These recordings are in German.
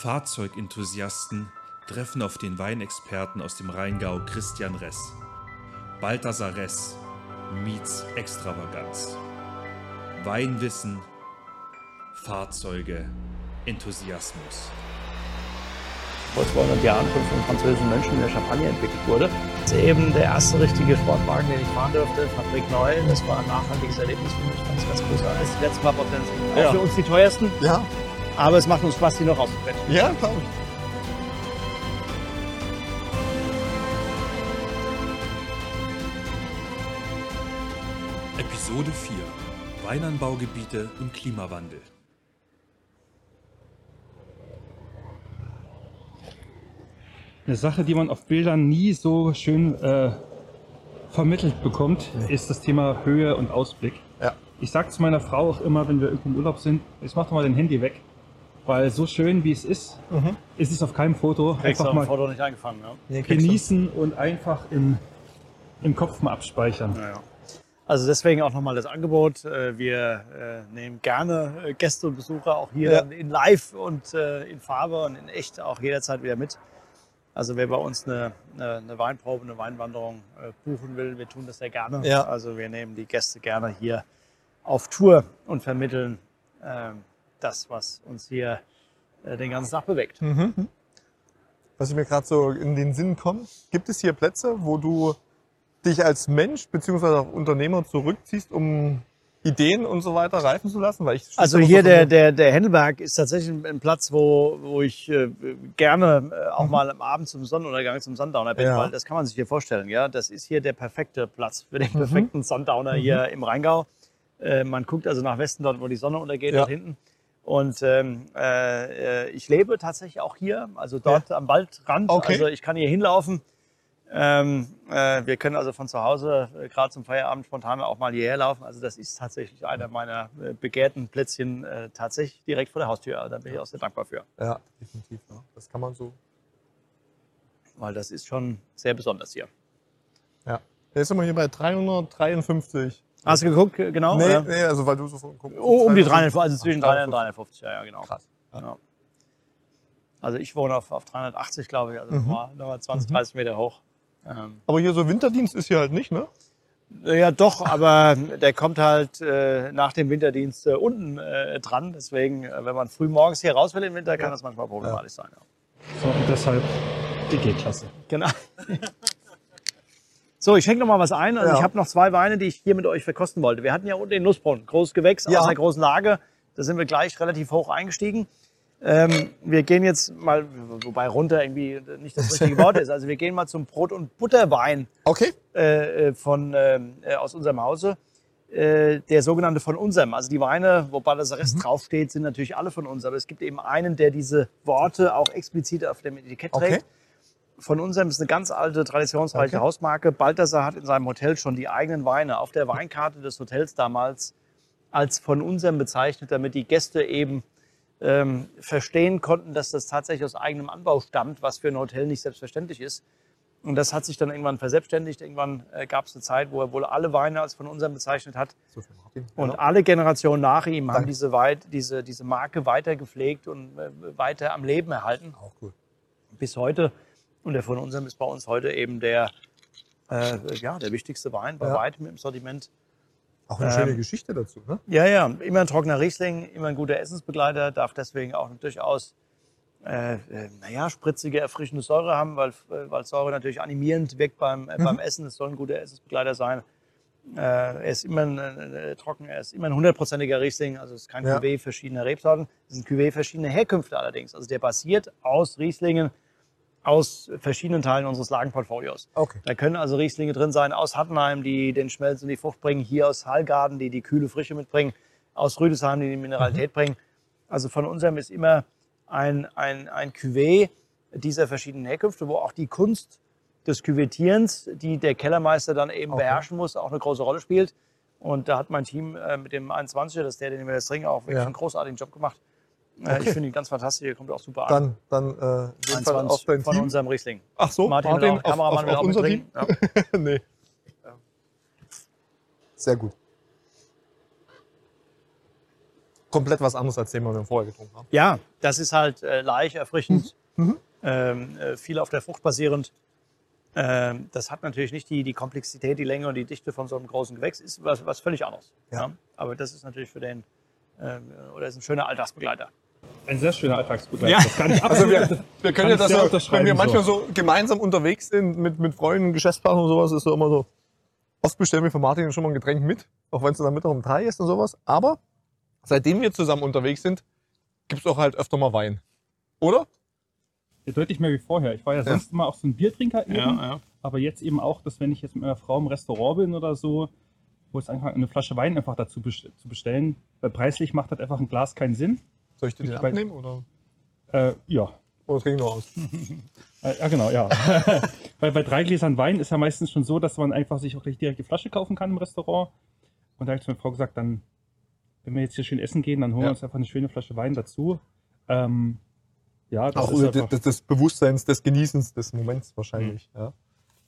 Fahrzeugenthusiasten treffen auf den Weinexperten aus dem Rheingau Christian Ress. Balthasar Ress meets Extravaganz. Weinwissen, Fahrzeuge, Enthusiasmus. vor 200 Jahren von französischen Mönchen in der Champagne entwickelt wurde. Das ist eben der erste richtige Sportwagen, den ich fahren durfte, Fabrik Neu. Das war ein nachhaltiges Erlebnis für mich, es ganz großartig. Die letzten paar Prozent sind auch Ja. für uns die teuersten, Ja, aber es macht uns Spaß, die noch auszuquetschen. ja, glaube ich. Episode 4 Weinanbaugebiete und Klimawandel. Eine Sache, die man auf Bildern nie so schön äh, vermittelt bekommt, ist das Thema Höhe und Ausblick. Ja. Ich sage zu meiner Frau auch immer, wenn wir irgendwo im Urlaub sind, jetzt mach doch mal dein Handy weg. Weil so schön wie es ist, Mhm. ist es auf keinem Foto. Kriegst Einfach mal Foto nicht eingefangen. Ja? genießen und einfach im, im Kopf mal abspeichern. Ja, ja. Also deswegen auch nochmal das Angebot. Äh, Wir äh, nehmen gerne äh, Gäste und Besucher auch hier Ja. in live und in Farbe und in echt auch jederzeit wieder mit. Also wer bei uns eine, eine, eine Weinprobe, eine Weinwanderung buchen will, wir tun das sehr gerne. Ja. Also wir nehmen die Gäste gerne hier auf Tour und vermitteln ähm, das, was uns hier äh, den ganzen Tag bewegt. Mhm. Was ich mir gerade so in den Sinn kommt, gibt es hier Plätze, wo du dich als Mensch bzw. auch Unternehmer zurückziehst, um Ideen und so weiter reifen zu lassen? Weil ich Also hier der, der, der Händelberg ist tatsächlich ein- Platz, wo, wo ich äh, gerne äh, auch mal am Abend zum Sonnenuntergang, zum Sundowner bin, Ja. weil das kann man sich hier vorstellen. Ja? Das ist hier der perfekte Platz für den perfekten Sundowner hier im Rheingau. Äh, man guckt also nach Westen, dort wo die Sonne untergeht, Ja. dort hinten. Und ähm, äh, ich lebe tatsächlich auch hier, also dort am Waldrand. Okay. Also ich kann hier hinlaufen. Ähm, äh, wir können also von zu Hause äh, gerade zum Feierabend spontan auch mal hierher laufen. Also das ist tatsächlich einer meiner äh, begehrten Plätzchen äh, tatsächlich direkt vor der Haustür. Also da bin ich auch sehr dankbar für, Ja, definitiv. Ja. Das kann man so. weil das ist schon sehr besonders hier. Ja. Jetzt sind wir hier bei 353. Hast du geguckt, genau? nee, oder? nee, also weil du so von guckst. Oh, um die 300, also zwischen 300 und 350. 350, ja, ja, genau. Krass. Ja. Also ich wohne auf, auf 380, glaube ich, also Mhm. nochmal nochmal 20, 30 Meter hoch. Ähm, Aber hier so Winterdienst ist hier halt nicht, ne? Ja, doch, aber der kommt halt äh, nach dem Winterdienst äh, unten äh, dran. Deswegen, äh, wenn man früh morgens hier raus will im Winter, kann Ja. das manchmal problematisch sein. Ja. So, und deshalb die G-Klasse. Genau. So, ich schenke noch mal was ein. Also Ja. ich habe noch zwei Weine, die ich hier mit euch verkosten wollte. Wir hatten ja unten den Nussbrunnen, großes Gewächs Ja. aus einer großen Lage. Da sind wir gleich relativ hoch eingestiegen. Ähm, wir gehen jetzt mal, wobei runter irgendwie nicht das richtige Wort ist. Also wir gehen mal zum Brot- und Butterwein Okay. äh, äh, von, ähm, äh, aus unserem Hause. Äh, der sogenannte von unserem. Also die Weine, wobei das Rest draufsteht, sind natürlich alle von uns. Aber es gibt eben einen, der diese Worte auch explizit auf dem Etikett Okay. Von unserem ist eine ganz alte, traditionsreiche Okay. Hausmarke. Balthasar hat in seinem Hotel schon die eigenen Weine auf der Weinkarte des Hotels damals als von unserem bezeichnet, damit die Gäste eben ähm, verstehen konnten, dass das tatsächlich aus eigenem Anbau stammt, was für ein Hotel nicht selbstverständlich ist. Und das hat sich dann irgendwann verselbstständigt. Irgendwann äh, gab es eine Zeit, wo er wohl alle Weine als von unserem bezeichnet hat. So. Und Ja. alle Generationen nach ihm haben Danke. diese, weit, diese, diese Marke weiter gepflegt und äh, weiter am Leben erhalten Auch cool. bis heute. Und der von unserem ist bei uns heute eben der, äh, ja, der wichtigste Wein bei Ja. weitem im Sortiment. Auch eine schöne Ähm, Geschichte dazu, ne? Ja, ja, immer ein trockener Riesling, immer ein guter Essensbegleiter, darf deswegen auch durchaus, äh, äh, naja, spritzige, erfrischende Säure haben, weil, äh, weil Säure natürlich animierend wirkt beim, äh, beim Essen. Es soll ein guter Essensbegleiter sein. Äh, er ist immer ein, äh, trocken, er ist immer ein hundertprozentiger Riesling, also es ist kein Ja. Cuvée verschiedener Rebsorten. Es sind Cuvée verschiedener Herkünfte allerdings. Also der basiert aus Rieslingen aus verschiedenen Teilen unseres Lagenportfolios. Okay. Da können also Rieslinge drin sein aus Hattenheim, die den Schmelz und die Frucht bringen, hier aus Hallgarden, die die kühle Frische mitbringen, aus Rüdesheim, die die Mineralität bringen. Also von unserem ist immer ein, ein, ein Cuvée dieser verschiedenen Herkünfte, wo auch die Kunst des Küvettierens, die der Kellermeister dann eben Okay. beherrschen muss, auch eine große Rolle spielt. Und da hat mein Team äh, mit dem 21er, das ist der, den wir jetzt trinken, auch wirklich Ja. einen großartigen Job gemacht. Okay. Ich finde ihn ganz fantastisch, der kommt auch super an. Dann, dann äh, dem Fall 21 auf dein von Team. unserem Riesling. Ach so, Martin, Martin, will auch, auf, Kameramann auf, will auf auch unser Team? mittrinken. Ja. nee. Sehr gut. komplett was anderes als den, was wir vorher getrunken haben. Ja, das ist halt äh, leicht, erfrischend, ähm, äh, viel auf der Frucht basierend. Ähm, das hat natürlich nicht die, die Komplexität, die Länge und die Dichte von so einem großen Gewächs, ist was, was völlig anderes. Ja. Aber das ist natürlich für den, ähm, oder ist ein schöner Alltagsbegleiter. Ein sehr schöner Alltagsbegleiter. Ja. Das kann ich Also wir, wir kann können ja das so, unterschreiben, wenn wir so. manchmal so gemeinsam unterwegs sind mit, mit Freunden, Geschäftspartnern und sowas, ist so immer so, oft bestellen wir für Martin schon mal ein Getränk mit, auch wenn es dann Mittag um drei ist und sowas. Aber seitdem wir zusammen unterwegs sind, gibt's auch halt öfter mal Wein. Oder? Deutlich mehr wie vorher. Ich war ja sonst immer auch so ein Biertrinker eben. ja. Aber jetzt eben auch, dass wenn ich jetzt mit meiner Frau im Restaurant bin oder so, wo es anfangen, eine Flasche Wein einfach dazu zu bestellen, weil preislich macht das einfach ein Glas keinen Sinn. Soll ich den hier weiß- abnehmen oder, Äh, ja. oder trinken wir aus? Äh, ja, genau, ja. weil bei drei Gläsern Wein ist ja meistens schon so, dass man einfach sich auch gleich direkt die Flasche kaufen kann im Restaurant. Und da habe ich zu meiner Frau gesagt, dann, wenn wir jetzt hier schön essen gehen, dann holen Ja. wir uns einfach eine schöne Flasche Wein dazu. Ähm, ja, das Auch ist einfach, des, des Bewusstseins, des Genießens des Moments wahrscheinlich. Ja.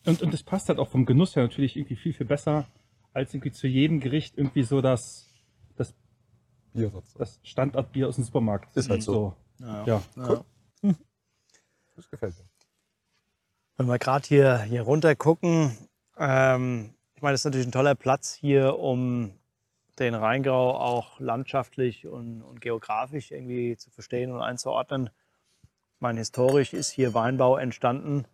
und, und das passt halt auch vom Genuss her natürlich irgendwie viel, viel besser, als irgendwie zu jedem Gericht irgendwie so das, das, Biersatz. das Standardbier aus dem Supermarkt. Ist halt so. Ja. Ja. Ja. Das gefällt mir. Wenn wir gerade hier, hier runter gucken, ähm, ich meine, das ist natürlich ein toller Platz hier, um den Rheingau auch landschaftlich und, und geografisch irgendwie zu verstehen und einzuordnen. Ich meine, historisch ist hier Weinbau entstanden,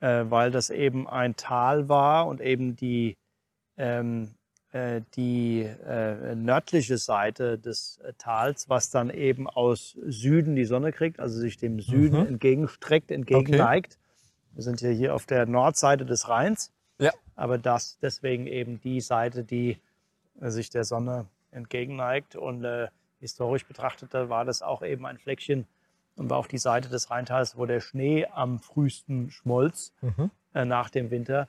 äh, weil das eben ein Tal war und eben die, ähm, äh, die äh, nördliche Seite des äh, Tals, was dann eben aus Süden die Sonne kriegt, also sich dem Süden Mhm. entgegenstreckt, entgegenneigt. Wir sind ja hier auf der Nordseite des Rheins, Ja. aber das deswegen eben die Seite, die äh, sich der Sonne entgegenneigt. Und äh, historisch betrachtet da war das auch eben ein Fleckchen und war auch die Seite des Rheintals, wo der Schnee am frühesten schmolz Mhm. äh, nach dem Winter,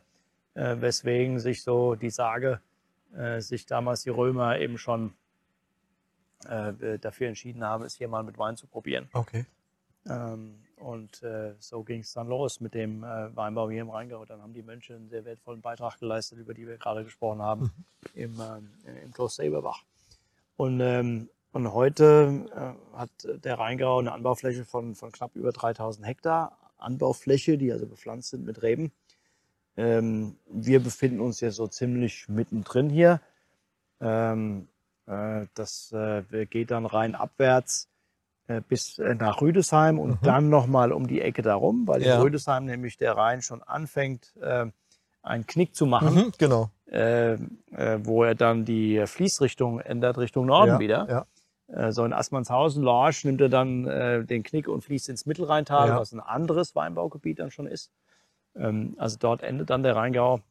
äh, weswegen sich so die Sage, äh, sich damals die Römer eben schon äh, dafür entschieden haben, es hier mal mit Wein zu probieren. Okay. Ähm, und äh, so ging es dann los mit dem äh, Weinbau hier im Rheingau. Dann haben die Mönche einen sehr wertvollen Beitrag geleistet, über die wir gerade gesprochen haben, im, ähm, im Kloster Eberbach. Und, ähm, und heute äh, hat der Rheingau eine Anbaufläche von, von knapp über 3000 Hektar. Anbaufläche, die also bepflanzt sind mit Reben. Ähm, wir befinden uns ja so ziemlich mittendrin hier. Ähm, äh, das äh, geht dann rein abwärts äh, bis äh, nach Rüdesheim und Mhm. dann nochmal um die Ecke darum, weil Ja. in Rüdesheim nämlich der Rhein schon anfängt, äh, einen Knick zu machen, Mhm, genau. äh, äh, wo er dann die Fließrichtung ändert Richtung Norden ja, wieder. Ja. Äh, so in Assmannshausen, Lorsch nimmt er dann äh, den Knick und fließt ins Mittelrheintal, Ja. was ein anderes Weinbaugebiet dann schon ist. Ähm, also dort endet dann der Rheingau.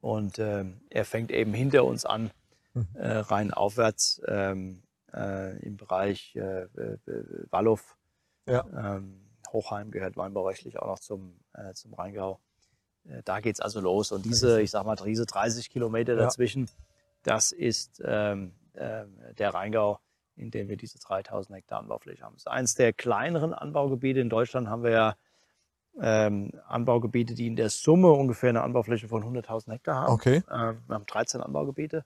Und ähm, er fängt eben hinter uns an, Mhm. äh, rein aufwärts ähm, äh, im Bereich äh, äh, Wallow. Ja. Ähm, Hochheim gehört weinbaurechtlich auch noch zum, äh, zum Rheingau. Äh, da geht's also los. Und diese, ich sag mal, diese 30 Kilometer Ja. dazwischen, das ist ähm, äh, der Rheingau, in dem wir diese 3000 Hektar Anbaufläche haben. Das ist eines der kleineren Anbaugebiete. In Deutschland haben wir ja ähm, Anbaugebiete, die in der Summe ungefähr eine Anbaufläche von 100.000 Hektar haben. Okay. Äh, wir haben 13 Anbaugebiete.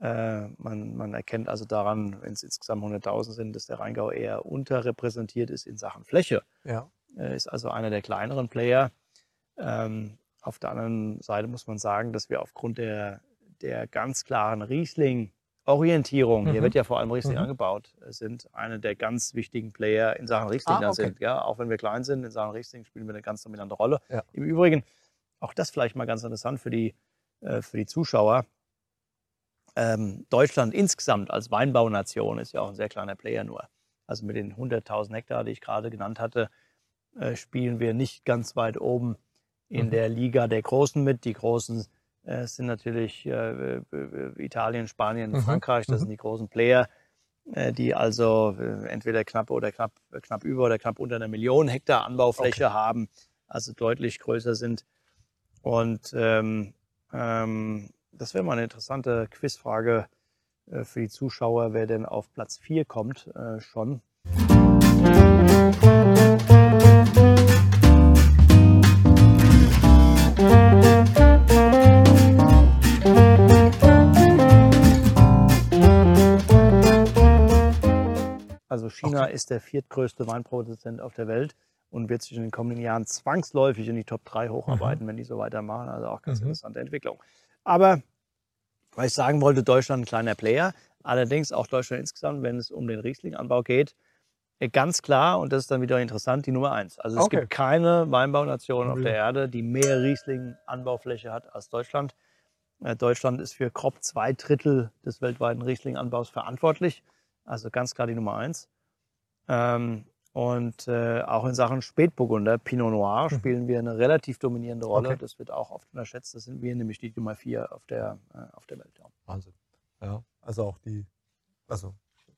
Äh, man, man erkennt also daran, wenn es insgesamt 100.000 sind, dass der Rheingau eher unterrepräsentiert ist in Sachen Fläche. Ja. Er ist also einer der kleineren Player. Ähm, auf der anderen Seite muss man sagen, dass wir aufgrund der, der ganz klaren Riesling-Orientierung, hier Mhm. wird ja vor allem Riesling Mhm. angebaut, sind eine der ganz wichtigen Player in Sachen Riesling Ah, okay. sind. Ja, auch wenn wir klein sind, in Sachen Riesling spielen wir eine ganz dominante Rolle. Ja. Im Übrigen, auch das vielleicht mal ganz interessant für die, äh, für die Zuschauer. Ähm, Deutschland insgesamt als Weinbaunation ist ja auch ein sehr kleiner Player nur. Also mit den 100.000 Hektar, die ich gerade genannt hatte, äh, spielen wir nicht ganz weit oben in Mhm. der Liga der Großen mit. Die Großen äh, sind natürlich äh, äh, Italien, Spanien, Mhm. Frankreich. Das Mhm. sind die großen Player, äh, die also äh, entweder knapp oder knapp, knapp über oder knapp unter einer Million Hektar Anbaufläche haben, also deutlich größer sind. Und ähm, ähm, das wäre mal eine interessante Quizfrage für die Zuschauer, wer denn auf Platz 4 kommt äh, schon. ist der viertgrößte Weinproduzent auf der Welt und wird sich in den kommenden Jahren zwangsläufig in die Top 3 hocharbeiten, wenn die so weitermachen. Also auch ganz Mhm. interessante Entwicklung. Aber was ich sagen wollte, Deutschland ein kleiner Player. Allerdings auch Deutschland insgesamt, wenn es um den Riesling-Anbau geht, äh, ganz klar, und das ist dann wieder interessant, die Nummer eins. Also es Okay. gibt keine Weinbaunation auf Mhm. der Erde, die mehr Riesling-Anbaufläche hat als Deutschland. Äh, Deutschland ist für grob zwei Drittel des weltweiten Riesling-Anbaus verantwortlich. Also ganz klar die Nummer eins. Ähm, und äh, auch in Sachen Spätburgunder, Pinot Noir, spielen wir eine relativ dominierende Rolle. Mhm. Okay. Das wird auch oft unterschätzt. Das sind wir nämlich die Nummer vier auf der, äh, auf der Welt. Ja. Wahnsinn. Ja, also auch die, also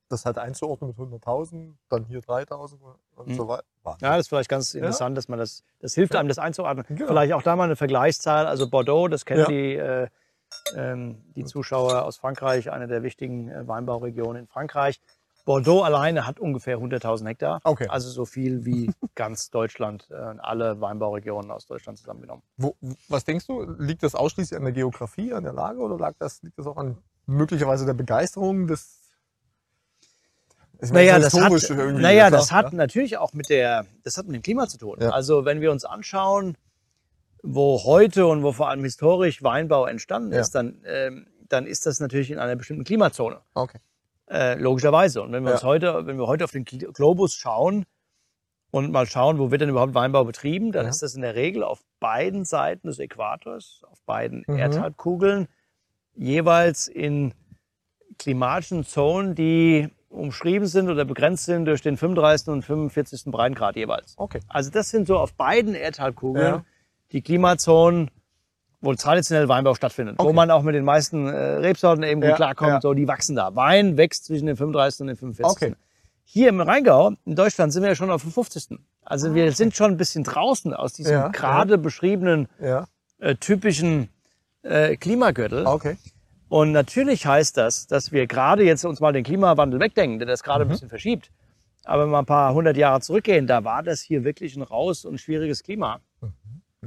das halt einzuordnen mit 100.000, dann hier 3.000 und Mhm. so weiter. Wahnsinn. Ja, das ist vielleicht ganz interessant, dass man das, das hilft einem, das einzuordnen. Genau. Vielleicht auch da mal eine Vergleichszahl. Also Bordeaux, das kennen Ja. die, äh, die Zuschauer aus Frankreich, eine der wichtigen äh, Weinbauregionen in Frankreich. Bordeaux alleine hat ungefähr 100.000 Hektar. Okay. Also so viel wie ganz Deutschland, äh, alle Weinbauregionen aus Deutschland zusammengenommen. Wo, was denkst du, liegt das ausschließlich an der Geografie, an der Lage oder lag das, liegt das auch an möglicherweise der Begeisterung des Naja, das hat, naja, das hat natürlich auch mit, der, das hat mit dem Klima zu tun. Ja. Also wenn wir uns anschauen, wo heute und wo vor allem historisch Weinbau entstanden Ja. ist, dann, ähm, dann ist das natürlich in einer bestimmten Klimazone. Okay. Äh, logischerweise. Und wenn wir Ja. uns heute, wenn wir heute auf den Gl- Globus schauen und mal schauen, wo wird denn überhaupt Weinbau betrieben, dann Ja. ist das in der Regel auf beiden Seiten des Äquators, auf beiden Mhm. Erdhalbkugeln, jeweils in klimatischen Zonen, die umschrieben sind oder begrenzt sind durch den 35. und 45. Breitengrad jeweils. Okay. Also das sind so auf beiden Erdhalbkugeln Ja. Die Klimazonen, wo traditionell Weinbau stattfindet, wo Okay. man auch mit den meisten äh, Rebsorten eben gut Ja, klarkommt. ja. So, die wachsen da. Wein wächst zwischen den 35. und den 45. Okay. Hier im Rheingau, in Deutschland, sind wir ja schon auf dem 50. Also wir sind schon ein bisschen draußen aus diesem Ja, gerade beschriebenen äh, typischen äh, Klimagürtel. okay. Und natürlich heißt das, dass wir gerade jetzt uns mal den Klimawandel wegdenken, der das Mhm. gerade ein bisschen verschiebt. Aber wenn wir ein paar hundert Jahre zurückgehen, da war das hier wirklich ein raus und schwieriges Klima Mhm.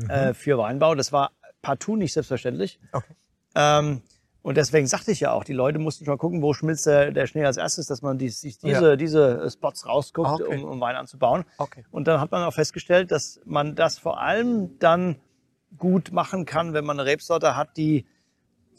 Äh, für Weinbau. Das war partout nicht selbstverständlich. Okay. Ähm, und deswegen sagte ich ja auch, die Leute mussten schon gucken, wo schmilzt der, der Schnee als erstes, dass man die, sich diese, Ja. diese Spots rausguckt, Ah, okay. um, um Wein anzubauen. Okay. Und dann hat man auch festgestellt, dass man das vor allem dann gut machen kann, wenn man eine Rebsorte hat, die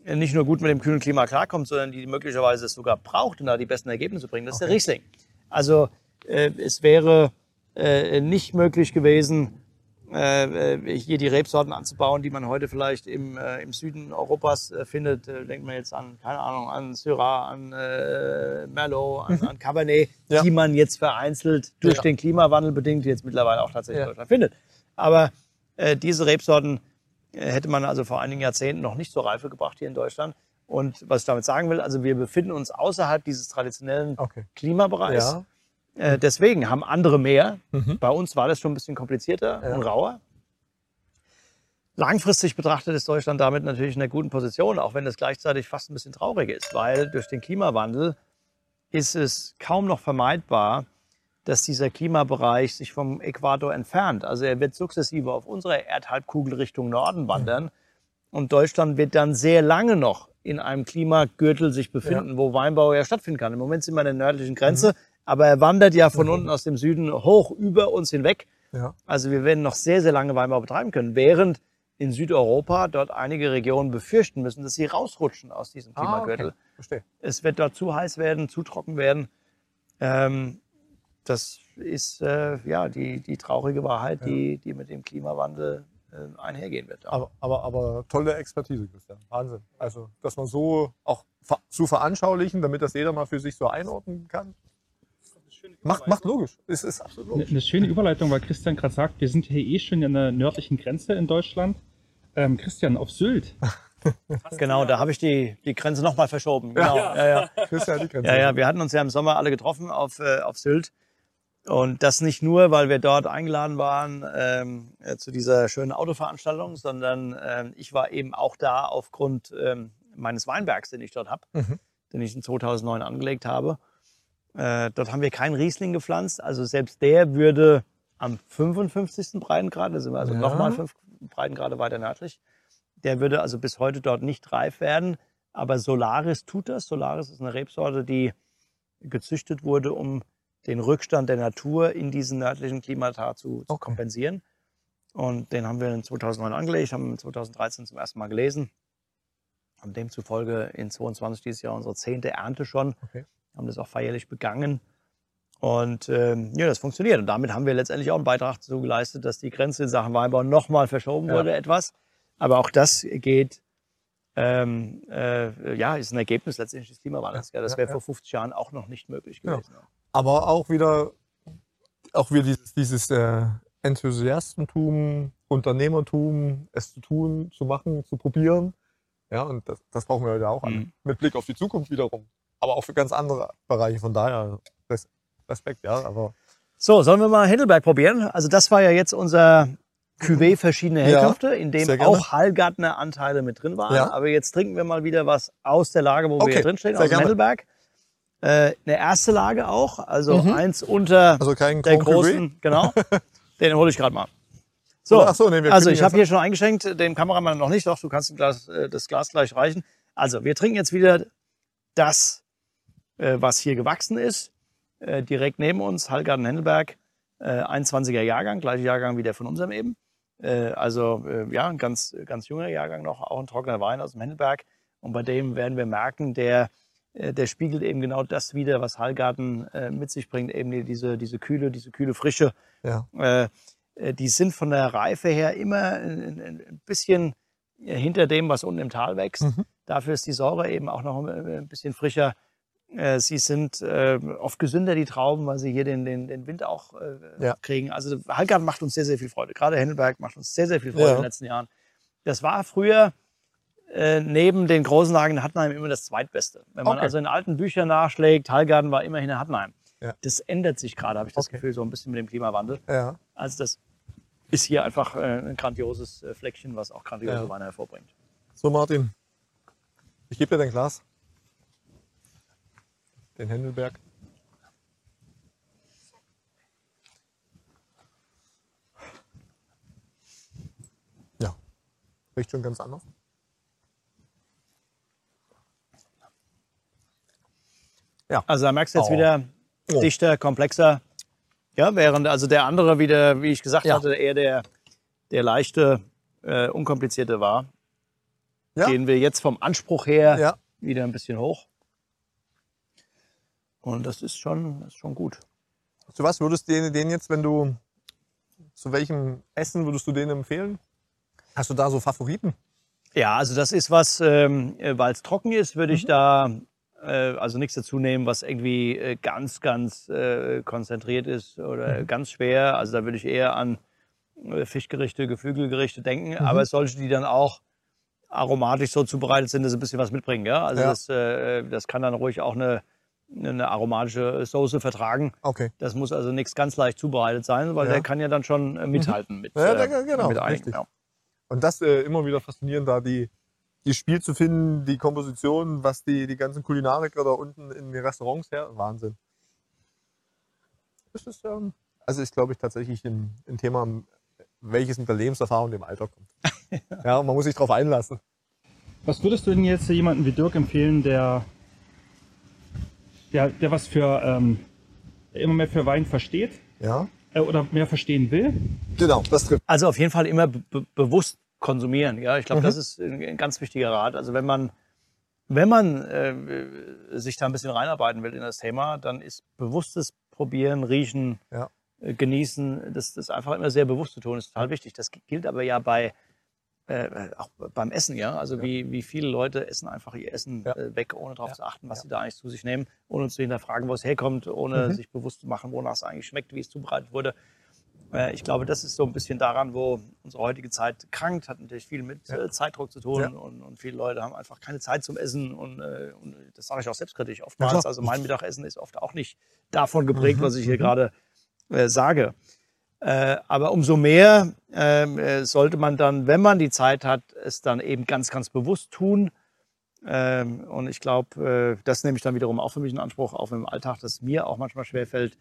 nicht nur gut mit dem kühlen Klima klarkommt, sondern die möglicherweise es sogar braucht, um da die besten Ergebnisse zu bringen. Das ist der Okay. Riesling. Also äh, es wäre äh, nicht möglich gewesen, äh, äh, hier die Rebsorten anzubauen, die man heute vielleicht im, äh, im Süden Europas äh, findet. Äh, denkt man jetzt an, keine Ahnung, an Syrah, an Merlot, an, an Cabernet, Ja. die man jetzt vereinzelt durch Ja. den Klimawandel bedingt jetzt mittlerweile auch tatsächlich Ja. in Deutschland findet. Aber diese Rebsorten hätte man also vor einigen Jahrzehnten noch nicht zur Reife gebracht hier in Deutschland. Und was ich damit sagen will, also wir befinden uns außerhalb dieses traditionellen Okay. Klimabereichs. Ja. Äh, deswegen haben andere mehr. Mhm. Bei uns war das schon ein bisschen komplizierter Ja. und rauer. Langfristig betrachtet ist Deutschland damit natürlich in einer guten Position, auch wenn das gleichzeitig fast ein bisschen traurig ist, weil durch den Klimawandel ist es kaum noch vermeidbar, dass dieser Klimabereich sich vom Äquator entfernt. Also er wird sukzessive auf unserer Erdhalbkugel Richtung Norden wandern und Deutschland wird dann sehr lange noch in einem Klimagürtel sich befinden, wo Weinbau ja stattfinden kann. Im Moment sind wir an der nördlichen Grenze, aber er wandert ja von unten aus dem Süden hoch über uns hinweg. Ja. Also wir werden noch sehr, sehr lange Weinbau betreiben können, während in Südeuropa dort einige Regionen befürchten müssen, dass sie rausrutschen aus diesem Ah, Klimagürtel. okay. Verstehe. Es wird dort zu heiß werden, zu trocken werden. Ähm, das ist äh, ja die, die traurige Wahrheit, die, die mit dem Klimawandel äh, einhergehen wird. Aber, aber, aber tolle Expertise, Christian. Wahnsinn. Also, dass man so auch zu veranschaulichen, damit das jeder mal für sich so einordnen kann. Macht, macht logisch. Es ist absolut Eine, logisch. eine schöne Überleitung, weil Christian gerade sagt, wir sind hier eh schon an der nördlichen Grenze in Deutschland. Ähm, Christian, auf Sylt. Genau, da habe ich die, die Grenze nochmal verschoben. Genau. Ja, ja. Christian, die Grenze. Ja, ja, wir hatten uns ja im Sommer alle getroffen auf, äh, auf Sylt. Und das nicht nur, weil wir dort eingeladen waren ähm, äh, zu dieser schönen Autoveranstaltung, sondern ähm, ich war eben auch da aufgrund ähm, meines Weinbergs, den ich dort habe, Mhm. den ich in 2009 angelegt habe. Äh, dort haben wir keinen Riesling gepflanzt. Also selbst der würde am 55. Breitengrad, da sind wir also Ja. nochmal fünf Breitengrade weiter nördlich, der würde also bis heute dort nicht reif werden. Aber Solaris tut das. Solaris ist eine Rebsorte, die gezüchtet wurde, um den Rückstand der Natur in diesen nördlichen Klimata zu, Okay. kompensieren. Und den haben wir in 2009 angelegt, haben in 2013 zum ersten Mal gelesen. Haben demzufolge in 22 dieses Jahr unsere zehnte Ernte schon. Okay. Haben das auch feierlich begangen. Und ähm, ja, das funktioniert. Und damit haben wir letztendlich auch einen Beitrag dazu geleistet, dass die Grenze in Sachen Weinbau nochmal verschoben Ja. wurde etwas. Aber auch das geht, ähm, äh, ja, ist ein Ergebnis letztendlich des Klimawandels. Ja, das wäre ja. vor 50 Jahren auch noch nicht möglich gewesen. Aber auch wieder, auch wieder dieses, dieses äh, Enthusiastentum, Unternehmertum, es zu tun, zu machen, zu probieren. Ja, und das, das brauchen wir ja auch. Mhm. Mit Blick auf die Zukunft wiederum. Aber auch für ganz andere Bereiche. Von daher Res- Respekt, ja. Aber So, sollen wir mal Heidelberg probieren? Also das war ja jetzt unser Cuvée verschiedene Ja, Herkünfte, in dem auch Hallgartner Anteile mit drin waren. Ja. Aber jetzt trinken wir mal wieder was aus der Lage, wo wir Okay, hier drinstehen, aus. Heidelberg. Äh, eine erste Lage auch, also Mhm. eins unter also kein der Cuvée. großen, genau. Den hole ich gerade mal. So, Ach so, nee, wir also ich habe hier schon eingeschenkt, dem Kameramann noch nicht, doch, du kannst das Glas, äh, das Glas gleich reichen. Also, wir trinken jetzt wieder das, äh, was hier gewachsen ist, äh, direkt neben uns, Hallgarten Hendelberg, äh, 21er Jahrgang, gleicher Jahrgang wie der von unserem eben. Äh, also, äh, ja, ein ganz, ganz junger Jahrgang noch, auch ein trockener Wein aus dem Hendelberg. Und bei dem werden wir merken, der, äh, der spiegelt eben genau das wider, was Hallgarten äh, mit sich bringt, eben die- diese, diese kühle, diese kühle Frische. Ja. Äh, äh, die sind von der Reife her immer ein, ein- bisschen äh, hinter dem, was unten im Tal wächst. Mhm. Dafür ist die Säure eben auch noch ein bisschen frischer. Äh, Sie sind äh, oft gesünder, die Trauben, weil sie hier den, den, den Wind auch äh, Ja. kriegen. Also Hallgarten macht uns sehr, sehr viel Freude. Gerade Hendelberg macht uns sehr, sehr viel Freude Ja. in den letzten Jahren. Das war früher äh, neben den großen Lagen in Hattenheim immer das zweitbeste. Wenn man Okay. also in alten Büchern nachschlägt, Hallgarten war immerhin in Hattenheim. Ja. Das ändert sich gerade, habe ich das Okay. Gefühl, so ein bisschen mit dem Klimawandel. Also das ist hier einfach äh, ein grandioses äh, Fleckchen, was auch grandiose. Weine hervorbringt. So, Martin. Ich gebe dir dein Glas. Den Händelberg. Ja. Riecht schon ganz anders. Also da merkst du jetzt Oh. wieder Oh. dichter, komplexer. Ja, während also der andere wieder, wie ich gesagt Ja. hatte, eher der, der leichte, äh, unkomplizierte war. Ja. Gehen wir jetzt vom Anspruch her Ja. wieder ein bisschen hoch. Und das ist schon, das ist schon gut. Zu was würdest du den, den jetzt, wenn du zu welchem Essen würdest du den empfehlen? Hast du da so Favoriten? Ja, also das ist was, ähm, weil es trocken ist, würde Mhm. ich da äh, also nichts dazu nehmen, was irgendwie äh, ganz, ganz äh, konzentriert ist oder Mhm. ganz schwer. Also da würde ich eher an äh, Fischgerichte, Geflügelgerichte denken, Mhm. aber solche, die dann auch aromatisch so zubereitet sind, dass sie ein bisschen was mitbringen. Ja? Also Ja. Das, äh, das kann dann ruhig auch eine, eine aromatische Soße vertragen. Okay. Das muss also nichts ganz leicht zubereitet sein, weil Ja. der kann ja dann schon äh, mithalten mit, Ja, äh, genau, mit einigen. Ja. Und das äh, immer wieder faszinierend, da die, die Spiel zu finden, die Komposition, was die, die ganzen Kulinariker da unten in den Restaurants her. Wahnsinn. Das ist, ähm, also ist, glaube ich, tatsächlich ein, ein Thema, welches mit der Lebenserfahrung dem Alter kommt. ja, und man muss sich darauf einlassen. Was würdest du denn jetzt jemanden wie Dirk empfehlen, der, der, der was für ähm, immer mehr für Wein versteht Ja, äh, oder mehr verstehen will? genau, das trifft. Also auf jeden Fall immer be be- bewusst konsumieren. Ja, ich glaube, Mhm. das ist ein, ein ganz wichtiger Rat. Also wenn man wenn man äh, sich da ein bisschen reinarbeiten will in das Thema, dann ist bewusstes Probieren, Riechen, Ja. äh, Genießen, das, das ist einfach immer sehr bewusst zu tun. Das ist total wichtig. Das gilt aber ja bei äh, auch beim Essen, ja. Also wie, wie viele Leute essen einfach ihr Essen Ja. äh, weg, ohne darauf Ja. zu achten, was Ja. sie da eigentlich zu sich nehmen, ohne zu hinterfragen, wo es herkommt, ohne Mhm. sich bewusst zu machen, wonach es eigentlich schmeckt, wie es zubereitet wurde. Äh, Ich glaube, das ist so ein bisschen daran, wo unsere heutige Zeit krankt, hat natürlich viel mit Ja. äh, Zeitdruck zu tun Ja. und, und viele Leute haben einfach keine Zeit zum Essen und, äh, und das sage ich auch selbstkritisch Ja, oftmals. also mein Mittagessen ist oft auch nicht davon geprägt, Mhm, was ich hier mhm. gerade äh, sage. Äh, aber umso mehr ähm, äh, sollte man dann, wenn man die Zeit hat, es dann eben ganz, ganz bewusst tun. Ähm, und ich glaube, äh, das nehme ich dann wiederum auch für mich in Anspruch, auch im Alltag, dass mir auch manchmal schwerfällt.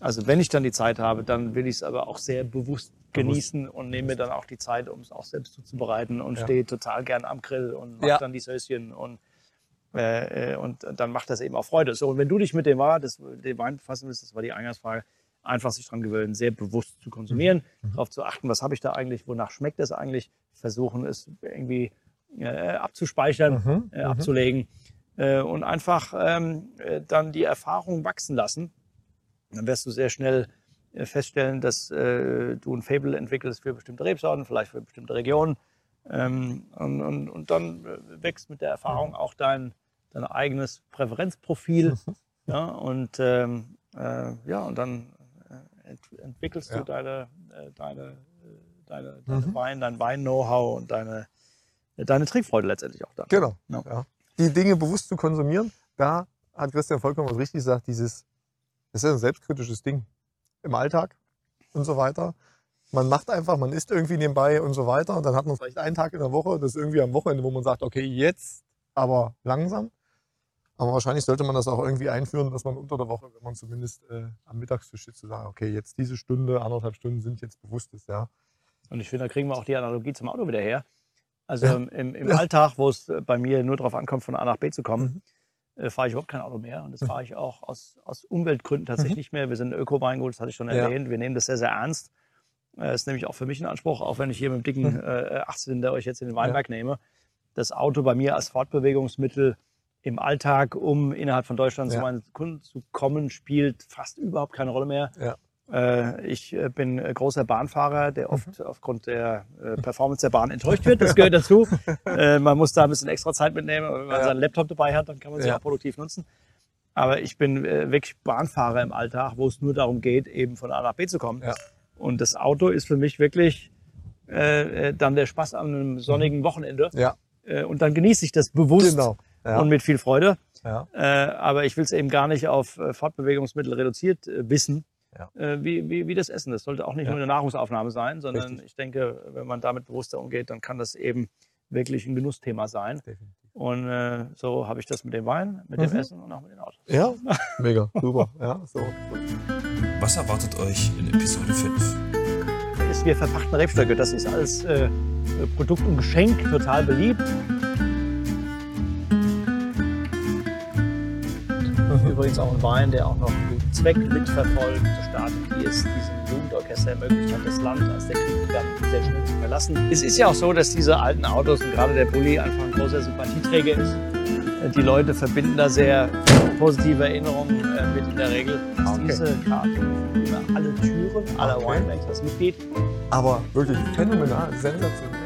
Also wenn ich dann die Zeit habe, dann will ich es aber auch sehr bewusst genießen und nehme mir dann auch die Zeit, um es auch selbst zuzubereiten und Ja. stehe total gern am Grill und mache Ja. dann die Söschen und Äh, äh, und dann macht das eben auch Freude. So, und wenn du dich mit dem, war, das, dem Wein befassen willst, das war die Eingangsfrage, einfach sich dran gewöhnen, sehr bewusst zu konsumieren, Mhm. darauf zu achten, was habe ich da eigentlich, wonach schmeckt es eigentlich, versuchen es irgendwie äh, abzuspeichern, Mhm, äh, mhm. abzulegen äh, und einfach ähm, äh, dann die Erfahrung wachsen lassen. Dann wirst du sehr schnell äh, feststellen, dass äh, du ein Fable entwickelst für bestimmte Rebsorten, vielleicht für bestimmte Regionen. Ähm, und, und, und dann wächst mit der Erfahrung auch dein, dein eigenes Präferenzprofil. ja, und, ähm, äh, ja, und dann entwickelst Ja. du deine, äh, deine, äh, deine, deine Mhm. Wein, dein Wein-Know-how und deine, deine Trinkfreude letztendlich auch da. Genau. Ja. Ja. Die Dinge bewusst zu konsumieren, da hat Christian vollkommen was richtig gesagt. Dieses, das ist ein selbstkritisches Ding im Alltag und so weiter. Man macht einfach, man isst irgendwie nebenbei und so weiter. Und dann hat man vielleicht einen Tag in der Woche, das ist irgendwie am Wochenende, wo man sagt, okay, jetzt aber langsam. Aber wahrscheinlich sollte man das auch irgendwie einführen, dass man unter der Woche, wenn man zumindest äh, am Mittagstisch sitzt, zu sagen, okay, jetzt diese Stunde, anderthalb Stunden sind jetzt bewusstes, ja. Und ich finde, da kriegen wir auch die Analogie zum Auto wieder her. Also Ja. im, im Ja. Alltag, wo es äh, bei mir nur darauf ankommt, von A nach B zu kommen, äh, fahre ich überhaupt kein Auto mehr. Und das Mhm. fahre ich auch aus, aus Umweltgründen tatsächlich nicht mehr. Wir sind ein Öko-Weingut, das hatte ich schon Ja. erwähnt. Wir nehmen das sehr, sehr ernst. Äh, ist nämlich auch für mich ein Anspruch, auch wenn ich hier mit dem dicken Mhm. äh, Achtzylinder euch jetzt in den Weinberg nehme. Das Auto bei mir als Fortbewegungsmittel im Alltag, um innerhalb von Deutschland zu Ja. meinen Kunden zu kommen, spielt fast überhaupt keine Rolle mehr. Ja. Äh, Ich äh, bin äh, großer Bahnfahrer, Mhm. der oft aufgrund der Performance der Bahn enttäuscht wird. Das gehört dazu. Man muss da ein bisschen extra Zeit mitnehmen. Wenn man Ja. seinen Laptop dabei hat, dann kann man sie Ja. auch produktiv nutzen. Aber ich bin wirklich Bahnfahrer im Alltag, wo es nur darum geht, eben von A nach B zu kommen. Ja. Und das Auto ist für mich wirklich äh, dann der Spaß an einem sonnigen Wochenende. Ja, Und dann genieße ich das bewusst genau. Ja. und mit viel Freude. ja. Äh, aber ich will es eben gar nicht auf äh, Fortbewegungsmittel reduziert äh, wissen, Ja. äh, wie, wie, wie das Essen. Das sollte auch nicht Ja. nur eine Nahrungsaufnahme sein, sondern Richtig. ich denke, wenn man damit bewusster umgeht, dann kann das eben wirklich ein Genussthema sein. Definitiv. Und äh, so habe ich das mit dem Wein, mit dem Mhm. Essen und auch mit den Autos. Ja, mega, super. Ja, so. Was erwartet euch in Episode 5? Ist wir verpachten Rebstöcke, das ist als äh, Produkt und Geschenk total beliebt. Übrigens auch ein Wein, der auch noch einen guten Zweck mitverfolgt. Der Staat, die es diesem Jugendorchester ermöglicht hat, das Land, als der Krieg dann sehr schnell zu verlassen. Es ist ja auch so, dass diese alten Autos und gerade der Bulli einfach ein großer Sympathieträger ist. Die Leute verbinden da sehr positive Erinnerungen äh, mit in der Regel. Okay. Diese Karte über alle Türen aller Okay. Winebanks, was mitgeht. Aber wirklich phänomenal, sensationell.